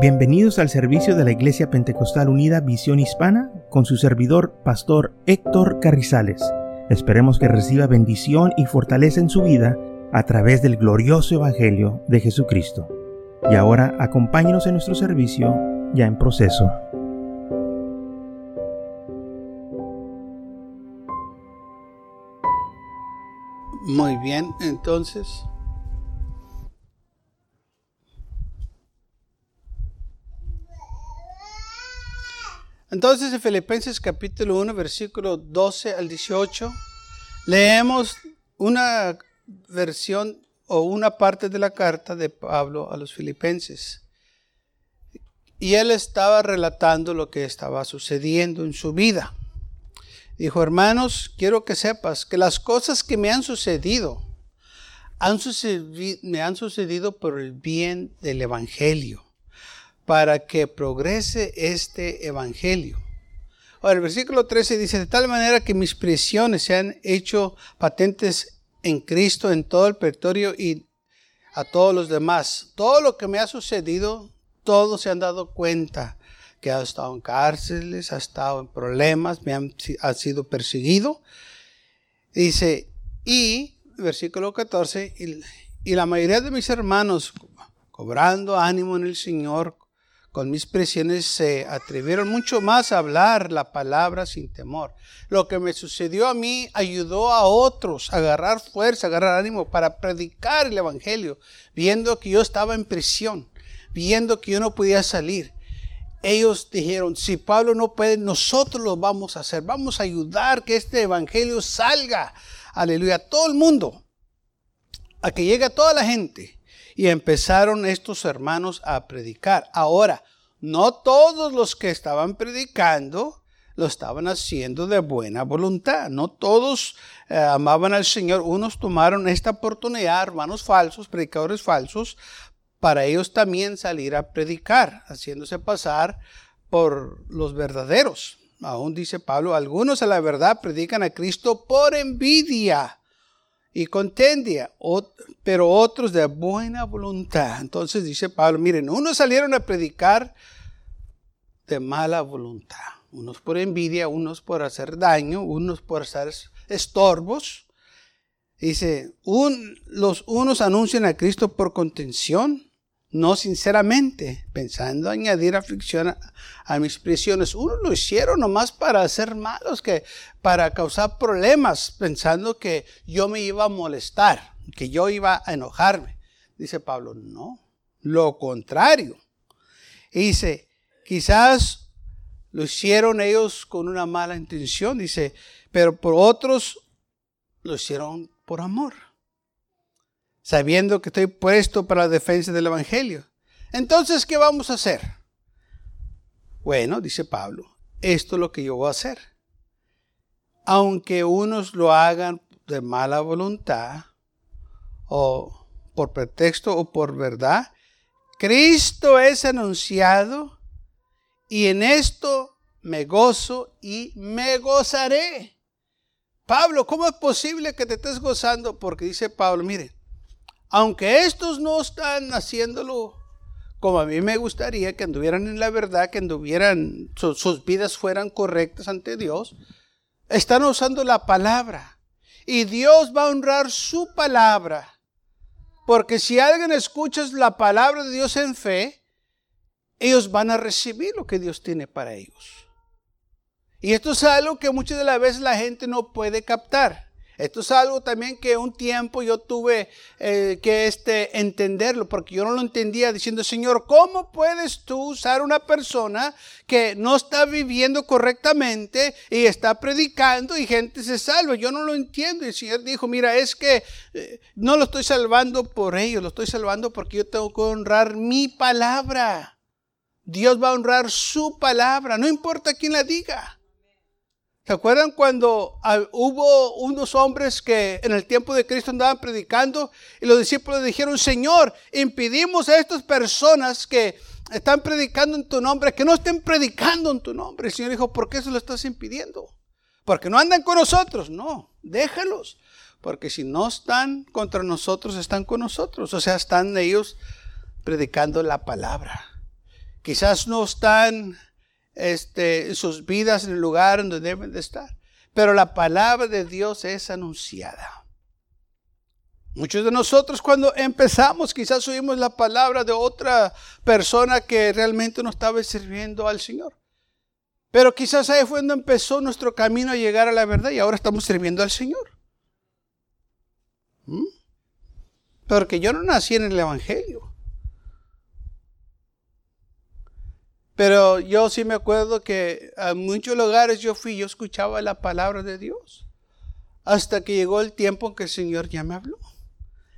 Bienvenidos al servicio de la Iglesia Pentecostal Unida Visión Hispana con su servidor, Pastor Héctor Carrizales. Esperemos que reciba bendición y fortaleza en su vida a través del glorioso Evangelio de Jesucristo. Y ahora acompáñenos en nuestro servicio ya en proceso. Muy bien, entonces Entonces en Filipenses capítulo 1, versículo 12 al 18, leemos una versión o una parte de la carta de Pablo a los filipenses. Y él estaba relatando lo que estaba sucediendo en su vida. Dijo, hermanos, quiero que sepas que las cosas que me han sucedido, han sucedido me han sucedido por el bien del Evangelio para que progrese este evangelio. Ahora, el versículo 13 dice, de tal manera que mis prisiones se han hecho patentes en Cristo en todo el peritorio y a todos los demás. Todo lo que me ha sucedido, todos se han dado cuenta que ha estado en cárceles, ha estado en problemas, me han, ha sido perseguido. Dice, y, versículo 14, y, y la mayoría de mis hermanos, cobrando ánimo en el Señor, con mis presiones se atrevieron mucho más a hablar la palabra sin temor. Lo que me sucedió a mí ayudó a otros a agarrar fuerza, a agarrar ánimo para predicar el Evangelio, viendo que yo estaba en prisión, viendo que yo no podía salir. Ellos dijeron, si Pablo no puede, nosotros lo vamos a hacer, vamos a ayudar que este Evangelio salga, aleluya, a todo el mundo, a que llegue a toda la gente. Y empezaron estos hermanos a predicar. Ahora, no todos los que estaban predicando lo estaban haciendo de buena voluntad. No todos eh, amaban al Señor. Unos tomaron esta oportunidad, hermanos falsos, predicadores falsos, para ellos también salir a predicar, haciéndose pasar por los verdaderos. Aún dice Pablo, algunos a la verdad predican a Cristo por envidia y contendia, pero otros de buena voluntad. Entonces dice Pablo, miren, unos salieron a predicar de mala voluntad, unos por envidia, unos por hacer daño, unos por hacer estorbos. Dice, los unos anuncian a Cristo por contención, no sinceramente, pensando añadir aflicción a, mis prisiones. Unos lo hicieron nomás para hacer malos, que para causar problemas, pensando que yo me iba a molestar, que yo iba a enojarme. Dice Pablo, no, lo contrario. dice, quizás lo hicieron ellos con una mala intención, dice, pero por otros lo hicieron por amor sabiendo que estoy puesto para la defensa del Evangelio. Entonces, ¿qué vamos a hacer? Bueno, dice Pablo, esto es lo que yo voy a hacer. Aunque unos lo hagan de mala voluntad, o por pretexto o por verdad, Cristo es anunciado y en esto me gozo y me gozaré. Pablo, ¿cómo es posible que te estés gozando? Porque dice Pablo, miren, aunque estos no están haciéndolo como a mí me gustaría, que anduvieran en la verdad, que anduvieran, sus vidas fueran correctas ante Dios, están usando la palabra. Y Dios va a honrar su palabra. Porque si alguien escucha la palabra de Dios en fe, ellos van a recibir lo que Dios tiene para ellos. Y esto es algo que muchas de las veces la gente no puede captar. Esto es algo también que un tiempo yo tuve eh, que este, entenderlo, porque yo no lo entendía diciendo, Señor, ¿cómo puedes tú usar una persona que no está viviendo correctamente y está predicando y gente se salva? Yo no lo entiendo. Y el Señor dijo, mira, es que eh, no lo estoy salvando por ellos, lo estoy salvando porque yo tengo que honrar mi palabra. Dios va a honrar su palabra, no importa quién la diga. ¿Se acuerdan cuando ah, hubo unos hombres que en el tiempo de Cristo andaban predicando y los discípulos dijeron, Señor, impidimos a estas personas que están predicando en tu nombre, que no estén predicando en tu nombre? El Señor dijo, ¿por qué se lo estás impidiendo? Porque no andan con nosotros. No, déjalos. Porque si no están contra nosotros, están con nosotros. O sea, están ellos predicando la palabra. Quizás no están este, sus vidas en el lugar donde deben de estar, pero la palabra de Dios es anunciada. Muchos de nosotros cuando empezamos quizás oímos la palabra de otra persona que realmente no estaba sirviendo al Señor. Pero quizás ahí fue cuando empezó nuestro camino a llegar a la verdad y ahora estamos sirviendo al Señor. ¿Mm? Porque yo no nací en el Evangelio. Pero yo sí me acuerdo que a muchos lugares yo fui, yo escuchaba la palabra de Dios. Hasta que llegó el tiempo en que el Señor ya me habló.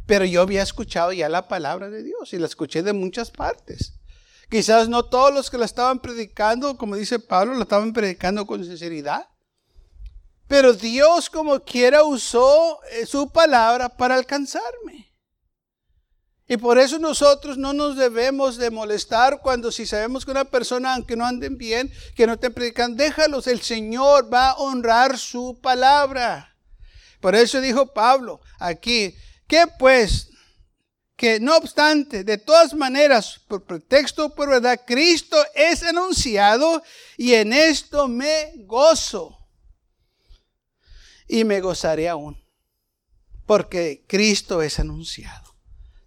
Pero yo había escuchado ya la palabra de Dios y la escuché de muchas partes. Quizás no todos los que la estaban predicando, como dice Pablo, la estaban predicando con sinceridad. Pero Dios como quiera usó eh, su palabra para alcanzarme. Y por eso nosotros no nos debemos de molestar cuando si sabemos que una persona, aunque no anden bien, que no estén predicando, déjalos, el Señor va a honrar su palabra. Por eso dijo Pablo aquí, que pues, que no obstante, de todas maneras, por pretexto o por verdad, Cristo es anunciado y en esto me gozo. Y me gozaré aún, porque Cristo es anunciado.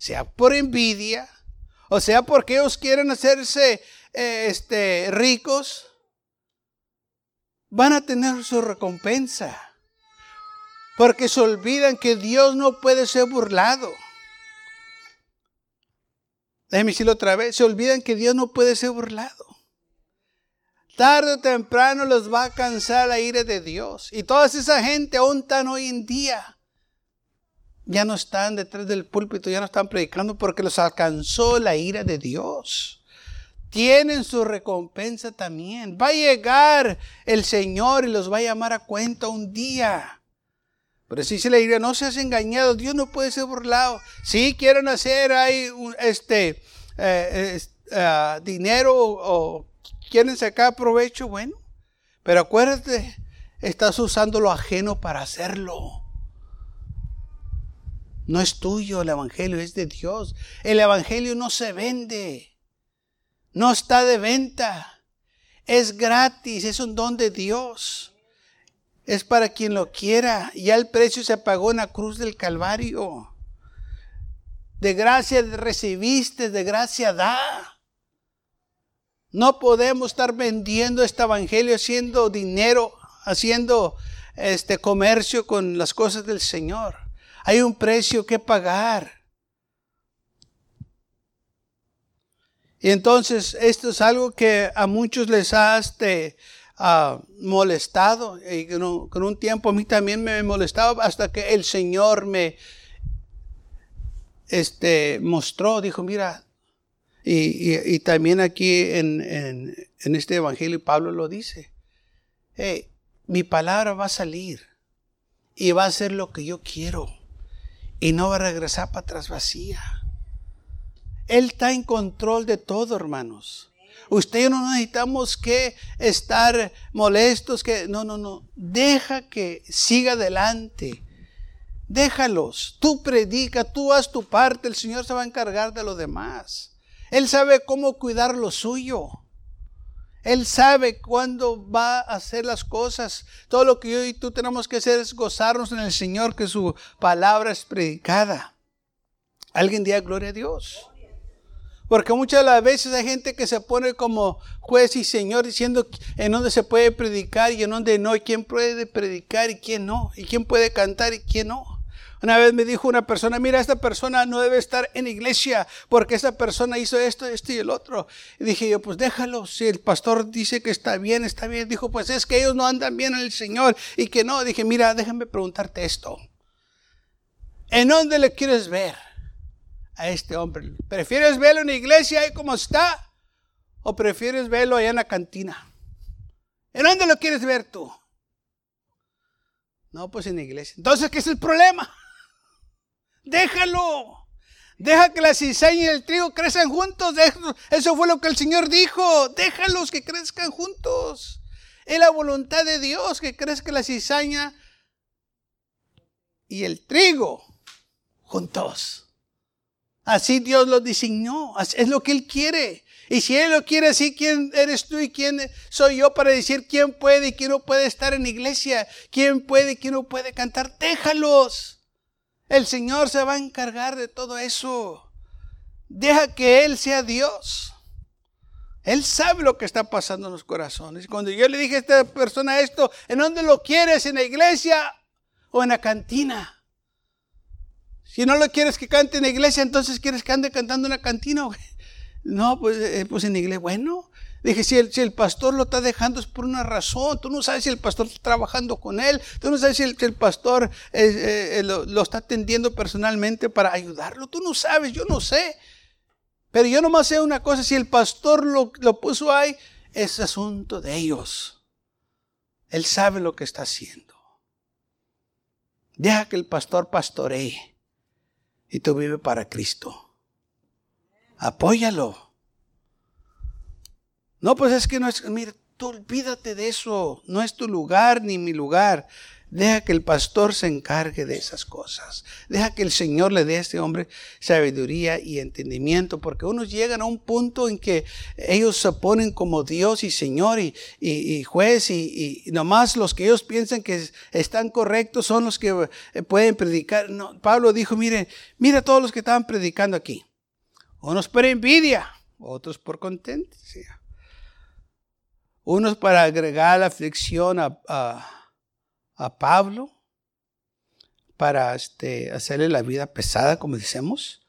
Sea por envidia, o sea porque ellos quieren hacerse eh, este, ricos, van a tener su recompensa. Porque se olvidan que Dios no puede ser burlado. Déjenme decirlo otra vez. Se olvidan que Dios no puede ser burlado. Tarde o temprano los va a cansar la ira de Dios. Y toda esa gente aún tan hoy en día ya no están detrás del púlpito, ya no están predicando porque los alcanzó la ira de Dios. Tienen su recompensa también. Va a llegar el Señor y los va a llamar a cuenta un día. Pero si se le diría, no seas engañado, Dios no puede ser burlado. Si quieren hacer ahí este, eh, ah, dinero o quieren sacar provecho, bueno. Pero acuérdate, estás usando lo ajeno para hacerlo. No es tuyo el Evangelio, es de Dios. El Evangelio no se vende. No está de venta. Es gratis, es un don de Dios es para quien lo quiera. Ya el precio se pagó en la cruz del Calvario. De gracia recibiste, de gracia da. No podemos estar vendiendo este evangelio, haciendo dinero, haciendo este comercio con las cosas del Señor. Hay un precio que pagar. Y entonces esto es algo que a muchos les ha este, molestado. Y con un, tiempo a mí también me molestaba hasta que el Señor me este, mostró, dijo, mira, y, también aquí en, en, este Evangelio Pablo lo dice, mi palabra va a salir y va a ser lo que yo quiero y no va a regresar para atrás vacía. Él está en control de todo, hermanos. Usted no necesitamos que estar molestos, que no, no, no. Deja que siga adelante. Déjalos. Tú predica, tú haz tu parte, el Señor se va a encargar de lo demás. Él sabe cómo cuidar lo suyo. Él sabe cuándo va a hacer las cosas. Todo lo que yo y tú tenemos que hacer es gozarnos en el Señor, que su palabra es predicada. Alguien diga gloria a Dios. Porque muchas las veces hay gente que se pone como juez y señor diciendo en dónde se puede predicar y en dónde no, y quién puede predicar y quién no, y quién puede cantar y quién no. Una vez me dijo una persona, mira, esta persona no debe estar en iglesia porque esta persona hizo esto, esto y el otro. Y dije yo, pues déjalo, si el pastor dice que está bien, está bien. Dijo, pues es que ellos no andan bien en el Señor y que no. Dije, mira, déjame preguntarte esto. ¿En dónde le quieres ver? a este hombre. ¿Prefieres verlo en la iglesia ahí como está? ¿O prefieres verlo allá en la cantina? ¿En dónde lo quieres ver tú? No, pues en la iglesia. Entonces, ¿qué es el problema? Déjalo. Deja que la cizaña y el trigo crezcan juntos. Eso fue lo que el Señor dijo. Déjalos que crezcan juntos. Es la voluntad de Dios que crezca la cizaña y el trigo juntos. Así Dios lo diseñó, es lo que Él quiere. Y si Él lo quiere así, ¿quién eres tú y quién soy yo para decir quién puede y quién no puede estar en iglesia? ¿Quién puede y quién no puede cantar? Déjalos. El Señor se va a encargar de todo eso. Deja que Él sea Dios. Él sabe lo que está pasando en los corazones. Cuando yo le dije a esta persona esto, ¿en dónde lo quieres? ¿En la iglesia o en la cantina? Si no lo quieres que cante en la iglesia, entonces quieres que ande cantando en la cantina. No, pues, eh, pues en la iglesia. Bueno, dije, si el, si el, pastor lo está dejando es por una razón. Tú no sabes si el pastor está trabajando con él. Tú no sabes si el, el pastor eh, eh, lo, lo, está atendiendo personalmente para ayudarlo. Tú no sabes, yo no sé. Pero yo nomás sé una cosa, si el pastor lo, lo puso ahí, es asunto de ellos. Él sabe lo que está haciendo. Deja que el pastor pastoree y tú vive para Cristo. Apóyalo. No, pues es que no es, mire, tú olvídate de eso. No es tu lugar ni mi lugar. Deja que el pastor se encargue de esas cosas. Deja que el Señor le dé a este hombre sabiduría y entendimiento, porque unos llegan a un punto en que ellos se ponen como Dios y Señor y, y, juez y, y, nomás los que ellos piensan que están correctos son los que eh, pueden predicar. No, Pablo dijo, mire, mira todos los que estaban predicando aquí. Unos por envidia, otros por contentia. Unos para agregar la aflicción a, a Pablo para este, hacerle la vida pesada, como decimos,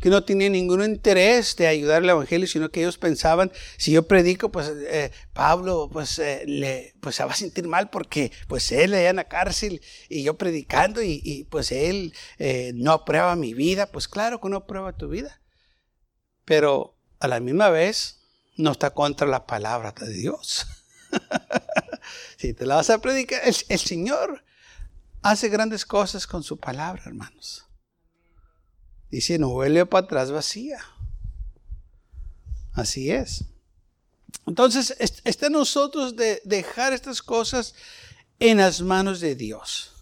que no tenía ningún interés de ayudar al evangelio, sino que ellos pensaban, si yo predico, pues eh, Pablo pues, eh, le, pues se va a sentir mal porque pues él allá en la cárcel y yo predicando y, pues él eh, no aprueba mi vida, pues claro que no aprueba tu vida, pero a la misma vez no está contra la palabra de Dios. si te la vas a predicar, el, Señor hace grandes cosas con su palabra, hermanos. Dice, no vuelve para atrás vacía. Así es. Entonces, está en nosotros de dejar estas cosas en las manos de Dios.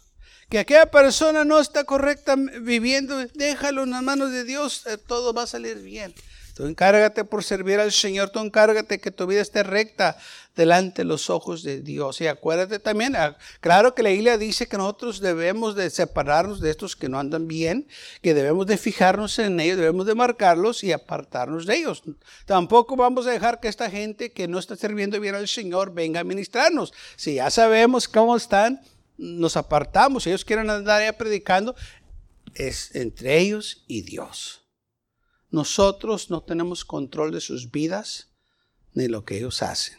Que aquella persona no está correcta viviendo, déjalo en las manos de Dios, eh, todo va a salir bien. Tú encárgate por servir al Señor, tú encárgate que tu vida esté recta delante de los ojos de Dios. Y acuérdate también, ah, claro que la Biblia dice que nosotros debemos de separarnos de estos que no andan bien, que debemos de fijarnos en ellos, debemos de marcarlos y apartarnos de ellos. Tampoco vamos a dejar que esta gente que no está sirviendo bien al Señor venga a ministrarnos. Si ya sabemos cómo están, nos apartamos. Si ellos quieren andar ya predicando, es entre ellos y Dios. Nosotros no tenemos control de sus vidas ni lo que ellos hacen.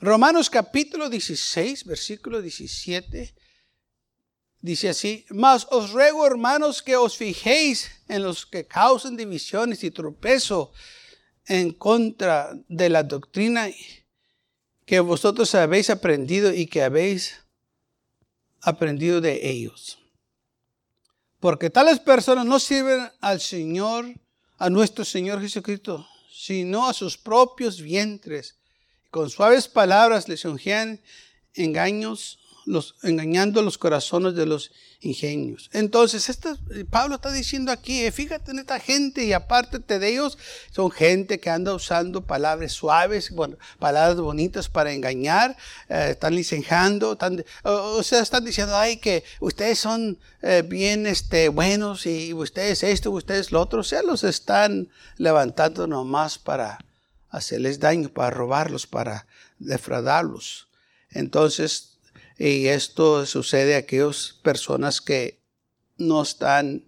Romanos capítulo 16, versículo 17, dice así, mas os ruego hermanos que os fijéis en los que causan divisiones y tropezo en contra de la doctrina que vosotros habéis aprendido y que habéis aprendido de ellos porque tales personas no sirven al Señor, a nuestro Señor Jesucristo, sino a sus propios vientres. Con suaves palabras les ungean engaños engañando los corazones de los ingenios. Entonces, Pablo está diciendo aquí, eh, fíjate en esta gente y apártate de ellos, son gente que anda usando palabras suaves, palabras bonitas para engañar, eh, están licenciando, están, o, sea, están diciendo, ay, que ustedes son eh, bien este, buenos y ustedes esto, ustedes lo otro, o sea, los están levantando nomás para hacerles daño, para robarlos, para defraudarlos. Entonces, y esto sucede a aquellas personas que no están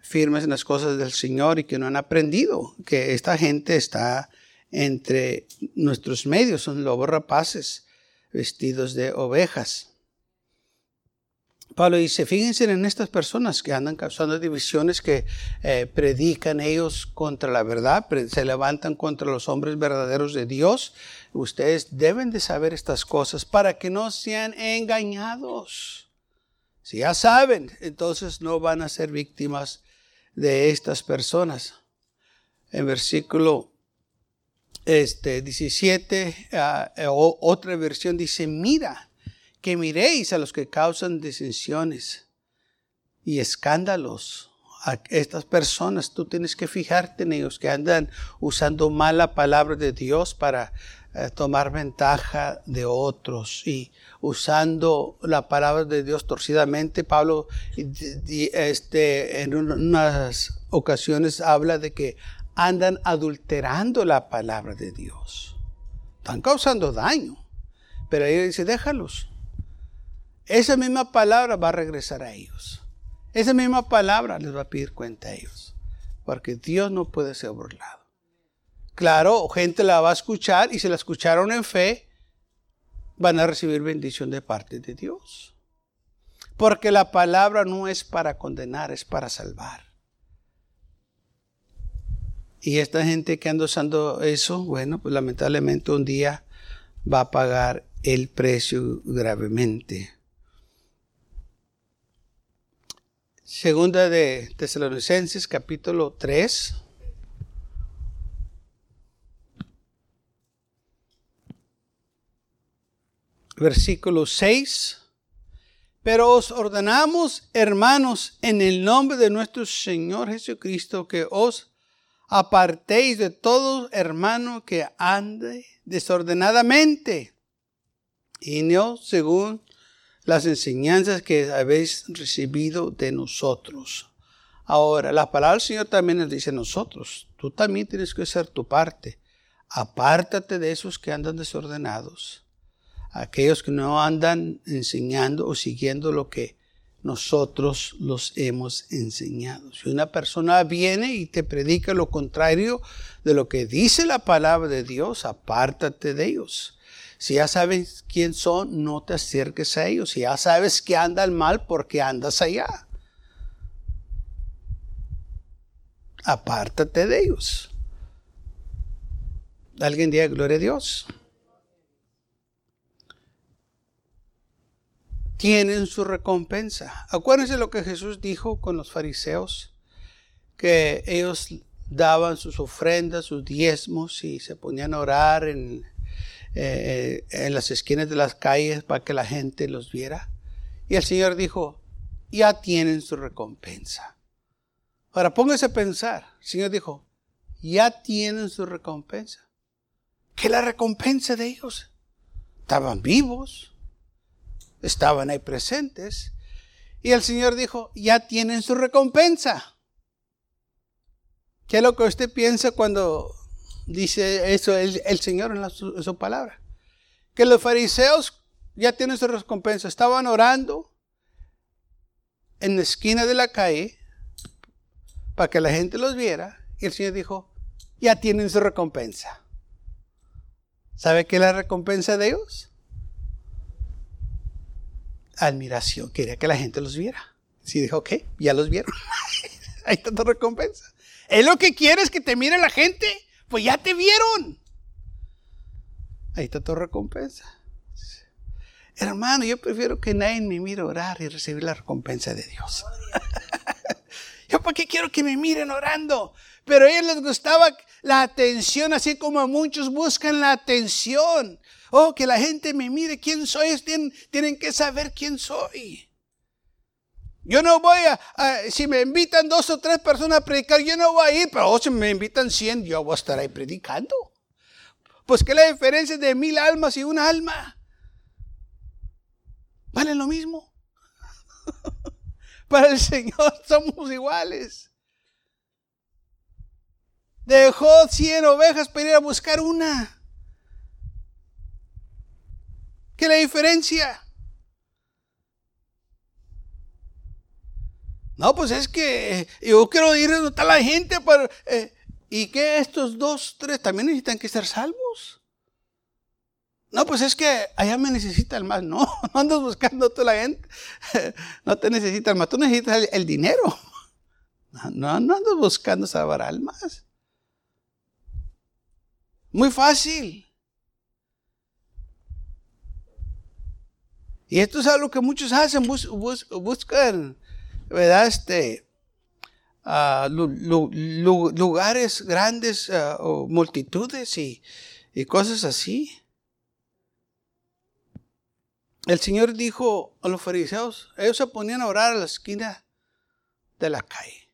firmes en las cosas del Señor y que no han aprendido que esta gente está entre nuestros medios, son lobos rapaces vestidos de ovejas. Pablo dice, fíjense en estas personas que andan causando divisiones, que eh, predican ellos contra la verdad, se levantan contra los hombres verdaderos de Dios. Ustedes deben de saber estas cosas para que no sean engañados. Si ya saben, entonces no van a ser víctimas de estas personas. En versículo este, 17, ah, otra versión dice, mira que miréis a los que causan disensiones y escándalos a estas personas, tú tienes que fijarte en ellos que andan usando mal la palabra de Dios para eh, tomar ventaja de otros y usando la palabra de Dios torcidamente. Pablo este, en unas ocasiones habla de que andan adulterando la palabra de Dios. Están causando daño. Pero él dice, déjalos. Esa misma palabra va a regresar a ellos. Esa misma palabra les va a pedir cuenta a ellos. Porque Dios no puede ser burlado. Claro, gente la va a escuchar y si la escucharon en fe, van a recibir bendición de parte de Dios. Porque la palabra no es para condenar, es para salvar. Y esta gente que anda usando eso, bueno, pues lamentablemente un día va a pagar el precio gravemente. Segunda de Tesalonicenses, capítulo 3. Versículo 6. Pero os ordenamos, hermanos, en el nombre de nuestro Señor Jesucristo, que os apartéis de todo hermano que ande desordenadamente y no según las enseñanzas que habéis recibido de nosotros. Ahora, la palabra del Señor también nos dice a nosotros, tú también tienes que hacer tu parte. Apártate de esos que andan desordenados, aquellos que no andan enseñando o siguiendo lo que nosotros los hemos enseñado. Si una persona viene y te predica lo contrario de lo que dice la palabra de Dios, apártate de ellos. Si ya sabes quién son, no te acerques a ellos. Si ya sabes que andan mal, ¿por qué andas allá? Apártate de ellos. Alguien diga gloria a Dios. tienen su recompensa. Acuérdense lo que Jesús dijo con los fariseos, que ellos daban sus ofrendas, sus diezmos y se ponían a orar en, eh, en las esquinas de las calles para que la gente los viera. Y el Señor dijo, ya tienen su recompensa. Ahora póngase a pensar. El Señor dijo, ya tienen su recompensa. ¿Qué la recompensa de ellos? Estaban vivos, estaban ahí presentes. Y el Señor dijo, ya tienen su recompensa. ¿Qué es lo que usted piensa cuando dice eso el, Señor en, su, palabra? Que los fariseos ya tienen su recompensa. Estaban orando en la esquina de la calle para que la gente los viera. Y el Señor dijo, ya tienen su recompensa. ¿Sabe qué es la recompensa de ellos? admiración, quería que la gente los viera. Si dijo, ok, ya los vieron. Está tu recompensa. Es lo que quieres que te mire la gente, pues ya te vieron. Ahí está tu recompensa. Hermano, yo prefiero que nadie me mire orar y recibir la recompensa de Dios. yo para qué quiero que me miren orando. Pero a ellos les gustaba la atención, así como a muchos buscan la atención. Oh, que la gente me mire quién soy. Tienen, tienen que saber quién soy. Yo no voy a, si me invitan dos o tres personas a predicar, yo no voy a ir, pero si me invitan cien, yo voy a estar ahí predicando. Pues que la diferencia de mil almas y una alma. ¿Valen lo mismo? Para el Señor somos iguales. Dejó cien ovejas para ir a buscar una. ¿Qué la diferencia? No, pues es que yo quiero ir a donde está la gente para... Eh, ¿Y que estos dos, tres también necesitan que ser salvos? No, pues es que allá me necesitan más. No, no andas buscando a toda la gente. No te necesitan más. Tú necesitas el, dinero. No, no andas buscando salvar almas. Muy fácil. Y esto es algo que muchos hacen, buscan, ¿verdad? Este, ah, lugares grandes ah, o multitudes y, cosas así. El Señor dijo a los fariseos, ellos se ponían a orar a la esquina de la calle.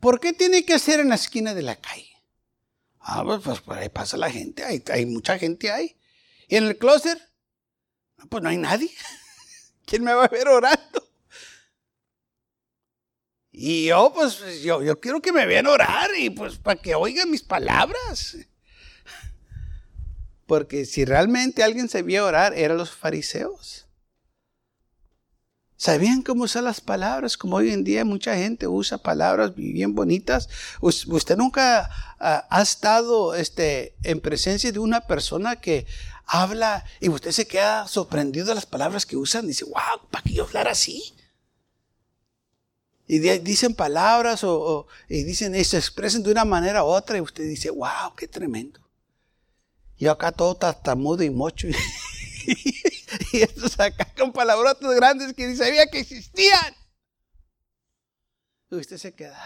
¿por qué tiene que ser en la esquina de la calle? Ah, pues, pues por ahí pasa la gente, hay, hay mucha gente ahí. ¿Y en el closet? Pues no hay nadie. ¿Quién me va a ver orando? Y yo, pues, yo, yo quiero que me vean orar y pues para que oigan mis palabras. Porque si realmente alguien se vio orar, eran los fariseos. ¿Sabían cómo usar las palabras? Como hoy en día mucha gente usa palabras bien bonitas. Usted nunca ha estado este, en presencia de una persona que habla y usted se queda sorprendido de las palabras que usan. Dice, wow, ¿para qué yo hablar así? Y dicen palabras o, y dicen y se expresan de una manera u otra y usted dice, wow, qué tremendo. Y acá todo tartamudo y mocho. y estos acá con palabrotas grandes que ni sabía que existían. Y usted se queda.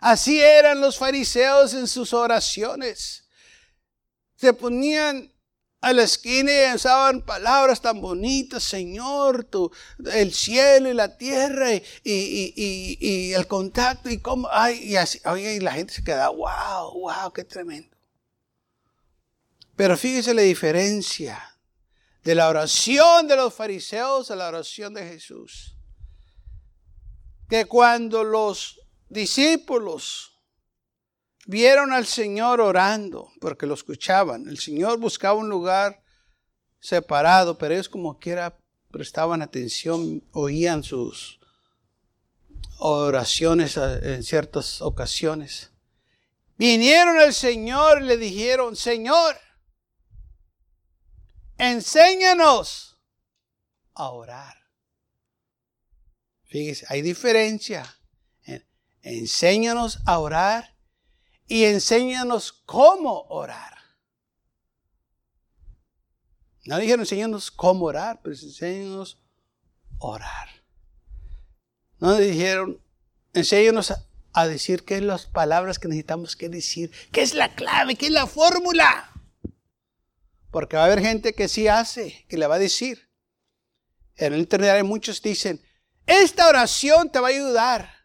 Así eran los fariseos en sus oraciones. Se ponían a la esquina usaban palabras tan bonitas, Señor, el cielo y la tierra y, y, y, el contacto y cómo, ay, y así, oye, y la gente se queda, wow, wow, qué tremendo. Pero fíjese la diferencia de la oración de los fariseos a la oración de Jesús. Que cuando los discípulos vieron al Señor orando, porque lo escuchaban. El Señor buscaba un lugar separado, pero ellos como quiera prestaban atención, oían sus oraciones en ciertas ocasiones. Vinieron al Señor y le dijeron, Señor, enséñanos a orar. Fíjese, hay diferencia. Enséñanos a orar y enséñanos cómo orar. No dijeron enséñanos cómo orar, pero enséñanos orar. No dijeron enséñanos a, decir qué es las palabras que necesitamos que decir, qué es la clave, qué es la fórmula. Porque va a haber gente que sí hace, que le va a decir. En el internet hay muchos dicen, esta oración te va a ayudar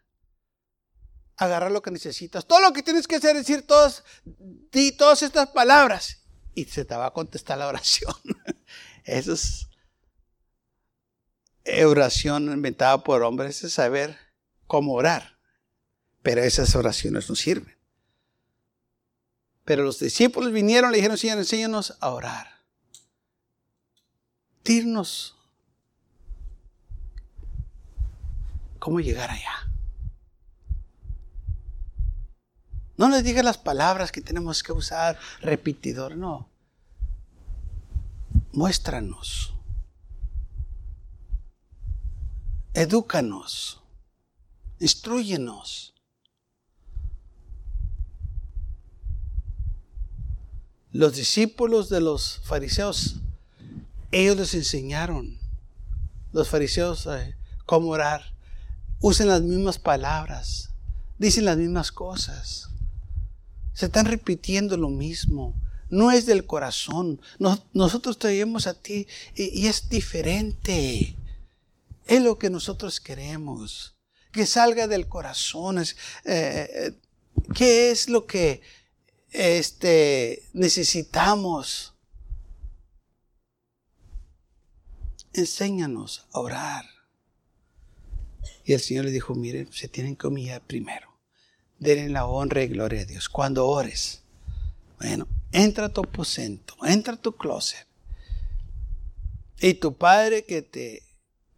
agarrar lo que necesitas. Todo lo que tienes que hacer es decir todas, di todas estas palabras y se te va a contestar la oración. Eso es oración inventada por hombres, es saber cómo orar. Pero esas oraciones no sirven. Pero los discípulos vinieron y le dijeron, Señor, enséñanos a orar. Dirnos cómo llegar allá. No les diga las palabras que tenemos que usar, repetidor, no. Muéstranos. Edúcanos. Instruyenos. Los discípulos de los fariseos, ellos les enseñaron, los fariseos, eh, cómo orar. Usen las mismas palabras, dicen las mismas cosas. Se están repitiendo lo mismo. No es del corazón. nosotros traemos a ti y, es diferente. Es lo que nosotros queremos. Que salga del corazón. Eh, ¿Qué es lo que este, necesitamos? Enséñanos a orar. Y el Señor le dijo, miren, se tienen que humillar primero denle la honra y gloria a Dios. Cuando ores, bueno, entra a tu aposento, entra a tu closet. Y tu Padre que te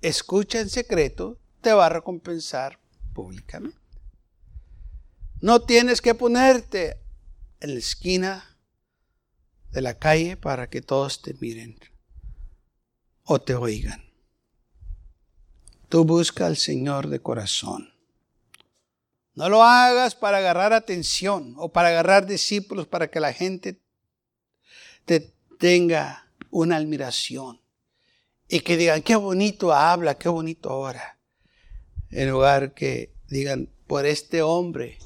escucha en secreto, te va a recompensar públicamente. No tienes que ponerte en la esquina de la calle para que todos te miren o te oigan. Tú busca al Señor de corazón. No lo hagas para agarrar atención o para agarrar discípulos para que la gente te tenga una admiración y que digan, qué bonito habla, qué bonito ora. En lugar que digan, por este hombre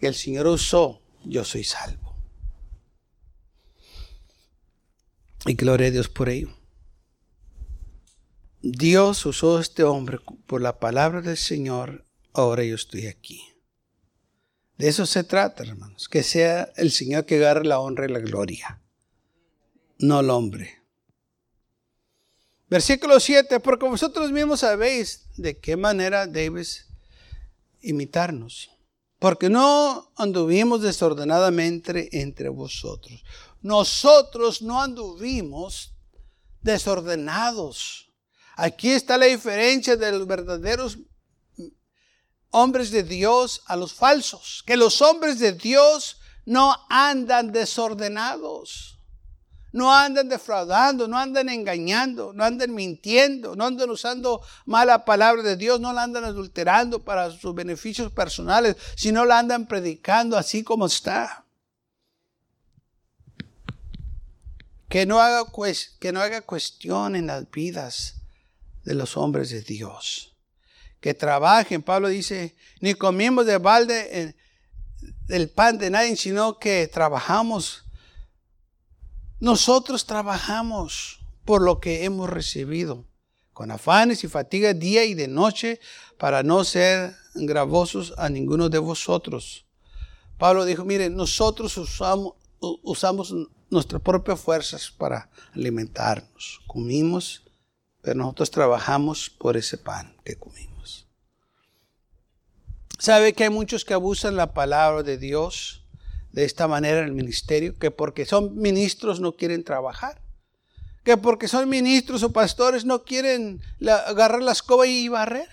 que el Señor usó, yo soy salvo. Y gloria a Dios por ello. Dios usó a este hombre por la palabra del Señor ahora yo estoy aquí. De eso se trata, hermanos, que sea el Señor que agarre la honra y la gloria, no el hombre. Versículo 7, porque vosotros mismos sabéis de qué manera debes imitarnos, porque no anduvimos desordenadamente entre vosotros. Nosotros no anduvimos desordenados. Aquí está la diferencia de los verdaderos hombres de Dios a los falsos, que los hombres de Dios no andan desordenados. No andan defraudando, no andan engañando, no andan mintiendo, no andan usando mala palabra de Dios, no la andan adulterando para sus beneficios personales, sino la andan predicando así como está. Que no haga, que no haga cuestión en las vidas de los hombres de Dios. Que trabajen, Pablo dice, ni comimos de balde el pan de nadie, sino que trabajamos nosotros trabajamos por lo que hemos recibido, con afanes y fatigas día y de noche, para no ser gravosos a ninguno de vosotros. Pablo dijo, mire, nosotros usamos nuestras propias fuerzas para alimentarnos. Comimos, pero nosotros trabajamos por ese pan que comimos. ¿Sabe que hay muchos que abusan la palabra de Dios? de esta manera en el ministerio, que porque son ministros no quieren trabajar, que porque son ministros o pastores no quieren agarrar la escoba y barrer.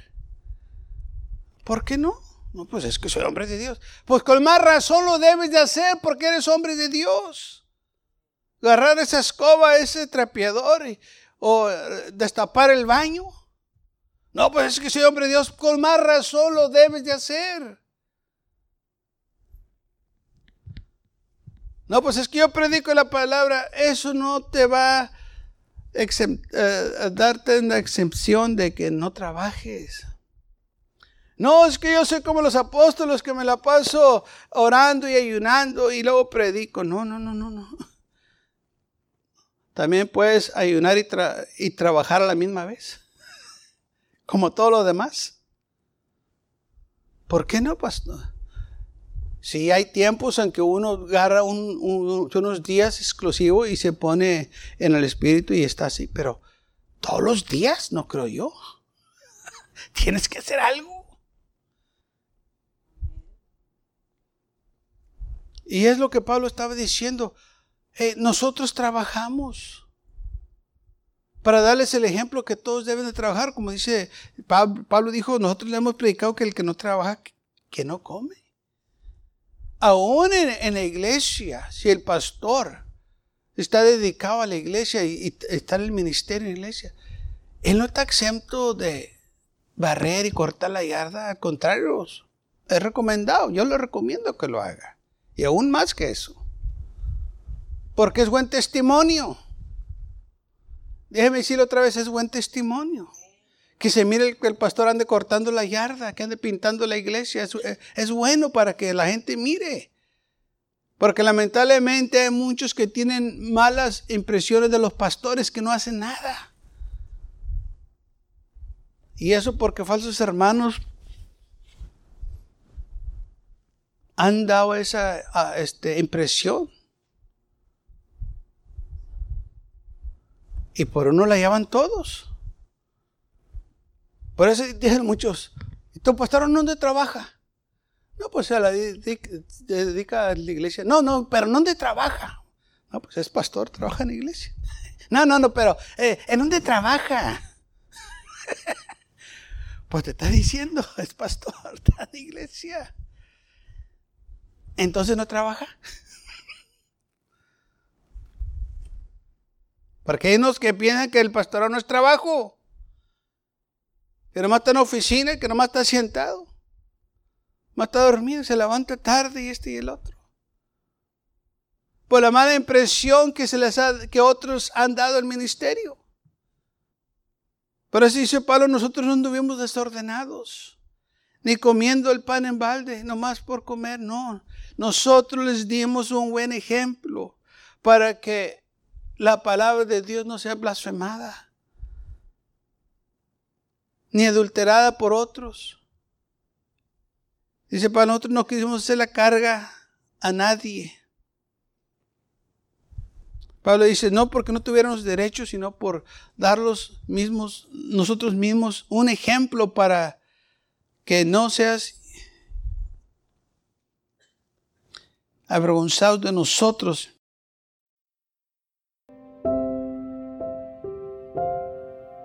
¿Por qué no? No, pues es que soy hombre de Dios. Pues con más razón lo debes de hacer porque eres hombre de Dios. Agarrar esa escoba, ese trapeador o eh, destapar el baño. No, pues es que soy hombre de Dios. Con más razón lo debes de hacer. No, pues es que yo predico la palabra, eso no te va a eh, darte una excepción de que no trabajes. No, es que yo soy como los apóstoles que me la paso orando y ayunando y luego predico. No, no, no, no, no. También puedes ayunar y, y trabajar a la misma vez, como todo lo demás. ¿Por qué no, pastor? Sí, hay tiempos en que uno agarra unos días exclusivos y se pone en el espíritu y está así, pero todos los días, no creo yo. Tienes que hacer algo. Y es lo que Pablo estaba diciendo. Eh, nosotros trabajamos para darles el ejemplo que todos deben de trabajar. Como dice Pablo, dijo, nosotros le hemos predicado que el que no trabaja, que no come aún en, la iglesia, si el pastor está dedicado a la iglesia y, está en el ministerio en la iglesia, él no está exento de barrer y cortar la yarda, al contrario, es recomendado, yo le recomiendo que lo haga, y aún más que eso, porque es buen testimonio. Déjeme decirlo otra vez, es buen testimonio que se mire que el pastor ande cortando la yarda, que ande pintando la iglesia. Es, bueno para que la gente mire. Porque lamentablemente hay muchos que tienen malas impresiones de los pastores que no hacen nada. Y eso porque falsos hermanos han dado esa este, impresión. Y por uno la llevan todos. Por eso dicen muchos, ¿y tu pastor dónde trabaja? No, pues se la dedica, a la iglesia. No, no, pero ¿dónde trabaja? No, pues es pastor, trabaja en la iglesia. No, no, no, pero eh, ¿en dónde trabaja? pues te está diciendo, es pastor, está en la iglesia. Entonces no trabaja. Porque hay unos que piensan que el pastor no es trabajo que nomás está en oficina, que nomás está sentado. Más está dormido, se levanta tarde y este y el otro. Por la mala impresión que, se les ha, que otros han dado al ministerio. Pero así dice Pablo, nosotros no anduvimos desordenados, ni comiendo el pan en balde, nomás por comer, no. Nosotros les dimos un buen ejemplo para que la palabra de Dios no sea blasfemada ni adulterada por otros. Dice, para nosotros no quisimos hacer la carga a nadie. Pablo dice, no porque no tuviéramos derechos, sino por dar los mismos, nosotros mismos un ejemplo para que no seas avergonzado de nosotros.